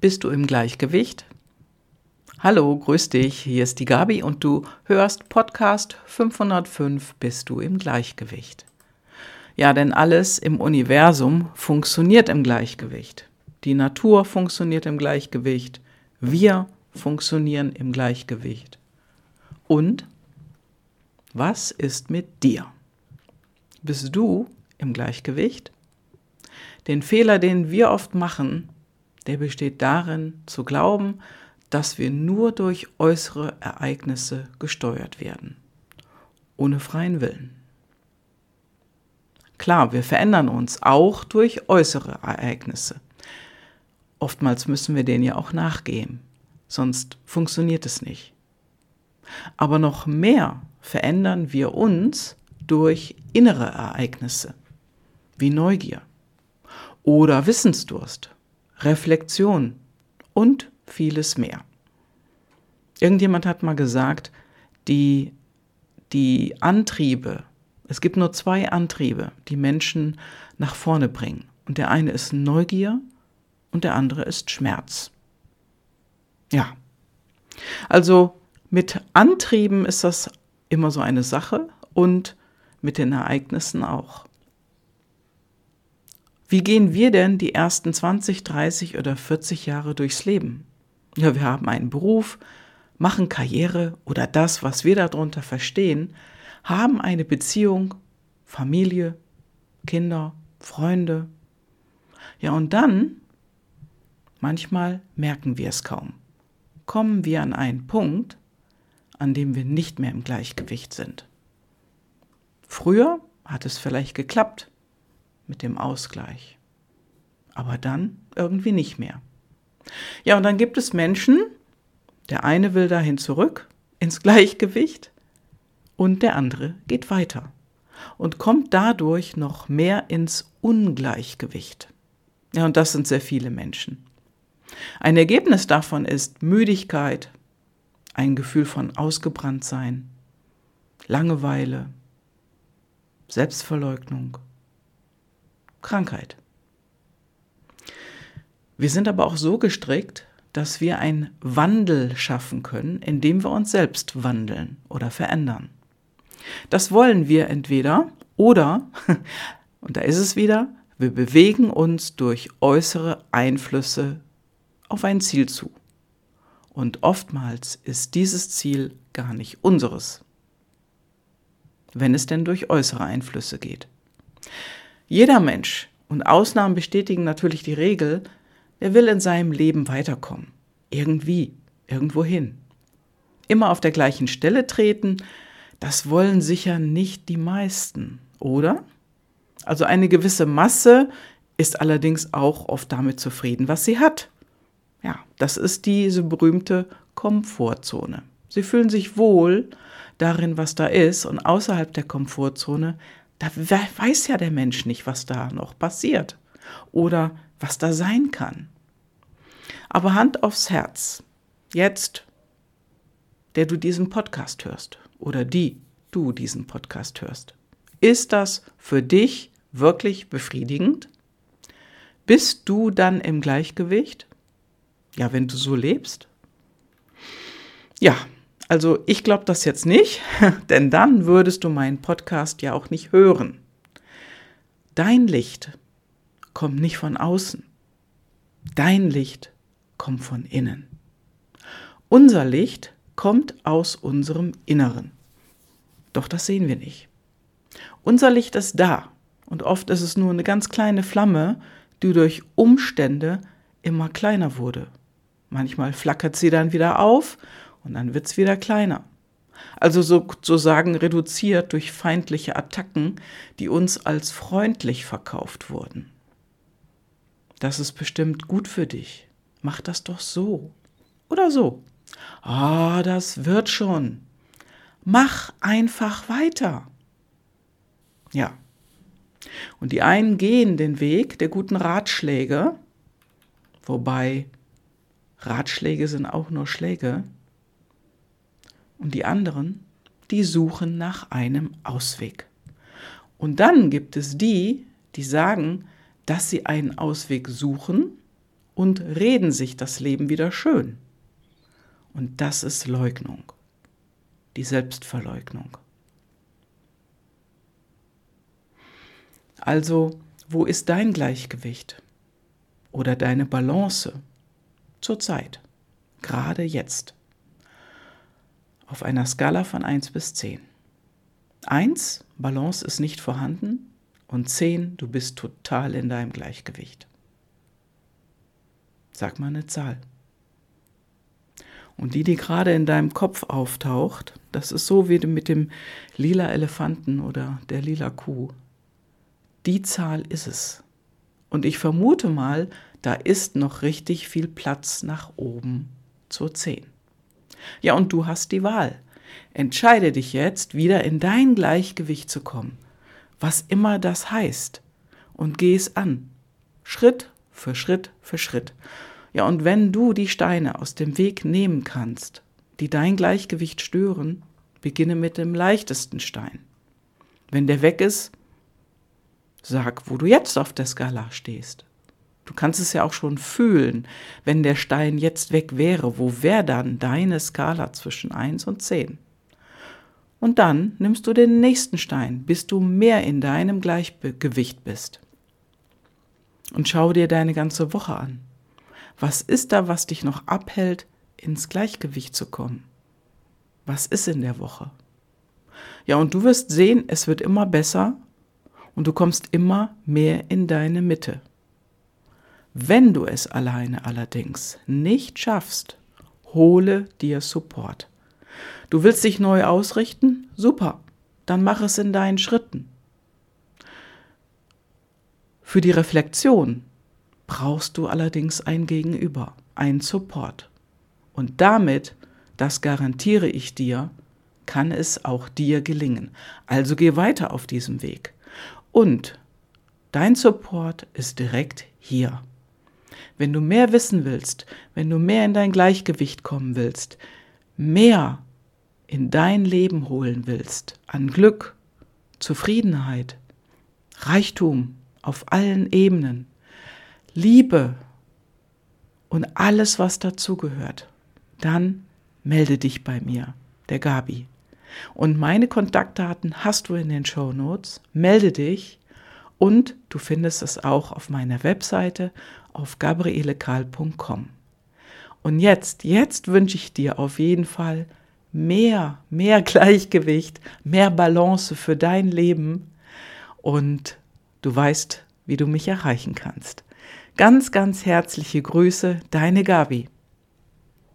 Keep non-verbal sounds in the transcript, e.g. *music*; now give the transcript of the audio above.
Bist du im Gleichgewicht? Hallo, grüß dich, hier ist die Gabi und du hörst Podcast 505 Bist du im Gleichgewicht. Ja, denn alles im Universum funktioniert im Gleichgewicht. Die Natur funktioniert im Gleichgewicht, wir funktionieren im Gleichgewicht. Und was ist mit dir? Bist du im Gleichgewicht? Den Fehler, den wir oft machen, der besteht darin, zu glauben, dass wir nur durch äußere Ereignisse gesteuert werden, ohne freien Willen. Klar, wir verändern uns auch durch äußere Ereignisse. Oftmals müssen wir denen ja auch nachgehen, sonst funktioniert es nicht. Aber noch mehr verändern wir uns durch innere Ereignisse, wie Neugier oder Wissensdurst Reflexion und vieles mehr. Irgendjemand hat mal gesagt, die, die Antriebe, es gibt nur zwei Antriebe, die Menschen nach vorne bringen. Und der eine ist Neugier und der andere ist Schmerz. Ja. Also mit Antrieben ist das immer so eine Sache und mit den Ereignissen auch. Wie gehen wir denn die ersten 20, 30 oder 40 Jahre durchs Leben? Ja, wir haben einen Beruf, machen Karriere oder das, was wir darunter verstehen, haben eine Beziehung, Familie, Kinder, Freunde. Ja, und dann, manchmal merken wir es kaum, kommen wir an einen Punkt, an dem wir nicht mehr im Gleichgewicht sind. Früher hat es vielleicht geklappt, mit dem Ausgleich. Aber dann irgendwie nicht mehr. Ja, und dann gibt es Menschen, der eine will dahin zurück ins *laughs* Gleichgewicht und der andere geht weiter und kommt dadurch noch mehr ins Ungleichgewicht. Ja, und das sind sehr viele Menschen. Ein Ergebnis davon ist Müdigkeit, ein Gefühl von Ausgebranntsein, Langeweile, Selbstverleugnung, Krankheit. Wir sind aber auch so gestrickt, dass wir einen Wandel schaffen können, indem wir uns selbst wandeln oder verändern. Das wollen wir entweder oder, *laughs* und da ist es wieder, wir bewegen uns durch äußere Einflüsse auf ein Ziel zu. Und oftmals ist dieses Ziel gar nicht unseres, wenn es denn durch äußere Einflüsse geht. Jeder Mensch, und Ausnahmen bestätigen natürlich die Regel, er will in seinem Leben weiterkommen. Irgendwie, irgendwohin. Immer auf der gleichen Stelle treten, das wollen sicher nicht die meisten, oder? Also eine gewisse Masse ist allerdings auch oft damit zufrieden, was sie hat. Ja, das ist diese berühmte Komfortzone. Sie fühlen sich wohl darin, was da ist, und außerhalb der Komfortzone da weiß ja der Mensch nicht, was da noch passiert oder was da sein kann. Aber Hand aufs Herz, jetzt, der du diesen Podcast hörst oder die du diesen Podcast hörst, ist das für dich wirklich befriedigend? Bist du dann im Gleichgewicht? Ja, wenn du so lebst? Ja, also ich glaube das jetzt nicht, *laughs* denn dann würdest du meinen Podcast ja auch nicht hören. Dein Licht kommt nicht von außen. Dein Licht kommt von innen. Unser Licht kommt aus unserem Inneren. Doch das sehen wir nicht. Unser Licht ist da und oft ist es nur eine ganz kleine Flamme, die durch Umstände immer kleiner wurde. Manchmal flackert sie dann wieder auf und dann wird es wieder kleiner. Also sozusagen reduziert durch feindliche Attacken, die uns als freundlich verkauft wurden. Das ist bestimmt gut für dich. Mach das doch so. Oder so. Ah, das wird schon. Mach einfach weiter. Ja. Und die einen gehen den Weg der guten Ratschläge, wobei Ratschläge sind auch nur Schläge, und die anderen, die suchen nach einem Ausweg. Und dann gibt es die, die sagen, dass sie einen Ausweg suchen und reden sich das Leben wieder schön. Und das ist Leugnung, die Selbstverleugnung. Also, wo ist dein Gleichgewicht oder deine Balance zurzeit, gerade jetzt? Auf einer Skala von 1 bis 10. 1, Balance ist nicht vorhanden und 10, du bist total in deinem Gleichgewicht. Sag mal eine Zahl. Und die, die gerade in deinem Kopf auftaucht, das ist so wie mit dem lila Elefanten oder der lila Kuh. Die Zahl ist es. Und ich vermute mal, da ist noch richtig viel Platz nach oben zur 10. Ja, und du hast die Wahl. Entscheide dich jetzt, wieder in dein Gleichgewicht zu kommen, was immer das heißt, und geh es an. Schritt für Schritt für Schritt. Ja, und wenn du die Steine aus dem Weg nehmen kannst, die dein Gleichgewicht stören, beginne mit dem leichtesten Stein. Wenn der weg ist, sag, wo du jetzt auf der Skala stehst. Du kannst es ja auch schon fühlen, wenn der Stein jetzt weg wäre, wo wäre dann deine Skala zwischen 1 und 10? Und dann nimmst du den nächsten Stein, bis du mehr in deinem Gleichgewicht bist. Und schau dir deine ganze Woche an. Was ist da, was dich noch abhält, ins Gleichgewicht zu kommen? Was ist in der Woche? Ja, und du wirst sehen, es wird immer besser und du kommst immer mehr in deine Mitte. Wenn du es alleine allerdings nicht schaffst, hole dir Support. Du willst dich neu ausrichten? Super, dann mach es in deinen Schritten. Für die Reflexion brauchst du allerdings ein Gegenüber, einen Support. Und damit, das garantiere ich dir, kann es auch dir gelingen. Also geh weiter auf diesem Weg. Und dein Support ist direkt hier. Wenn du mehr wissen willst, wenn du mehr in dein Gleichgewicht kommen willst, mehr in dein Leben holen willst, an Glück, Zufriedenheit, Reichtum auf allen Ebenen, Liebe und alles, was dazugehört, dann melde dich bei mir, der Gabi. Und meine Kontaktdaten hast du in den Show Notes. Melde dich und du findest es auch auf meiner Webseite auf gabrielekal.com. Und jetzt, jetzt wünsche ich dir auf jeden Fall mehr, mehr *laughs* Gleichgewicht, mehr Balance für dein Leben und du weißt, wie du mich erreichen kannst. Ganz, ganz herzliche Grüße, deine Gabi.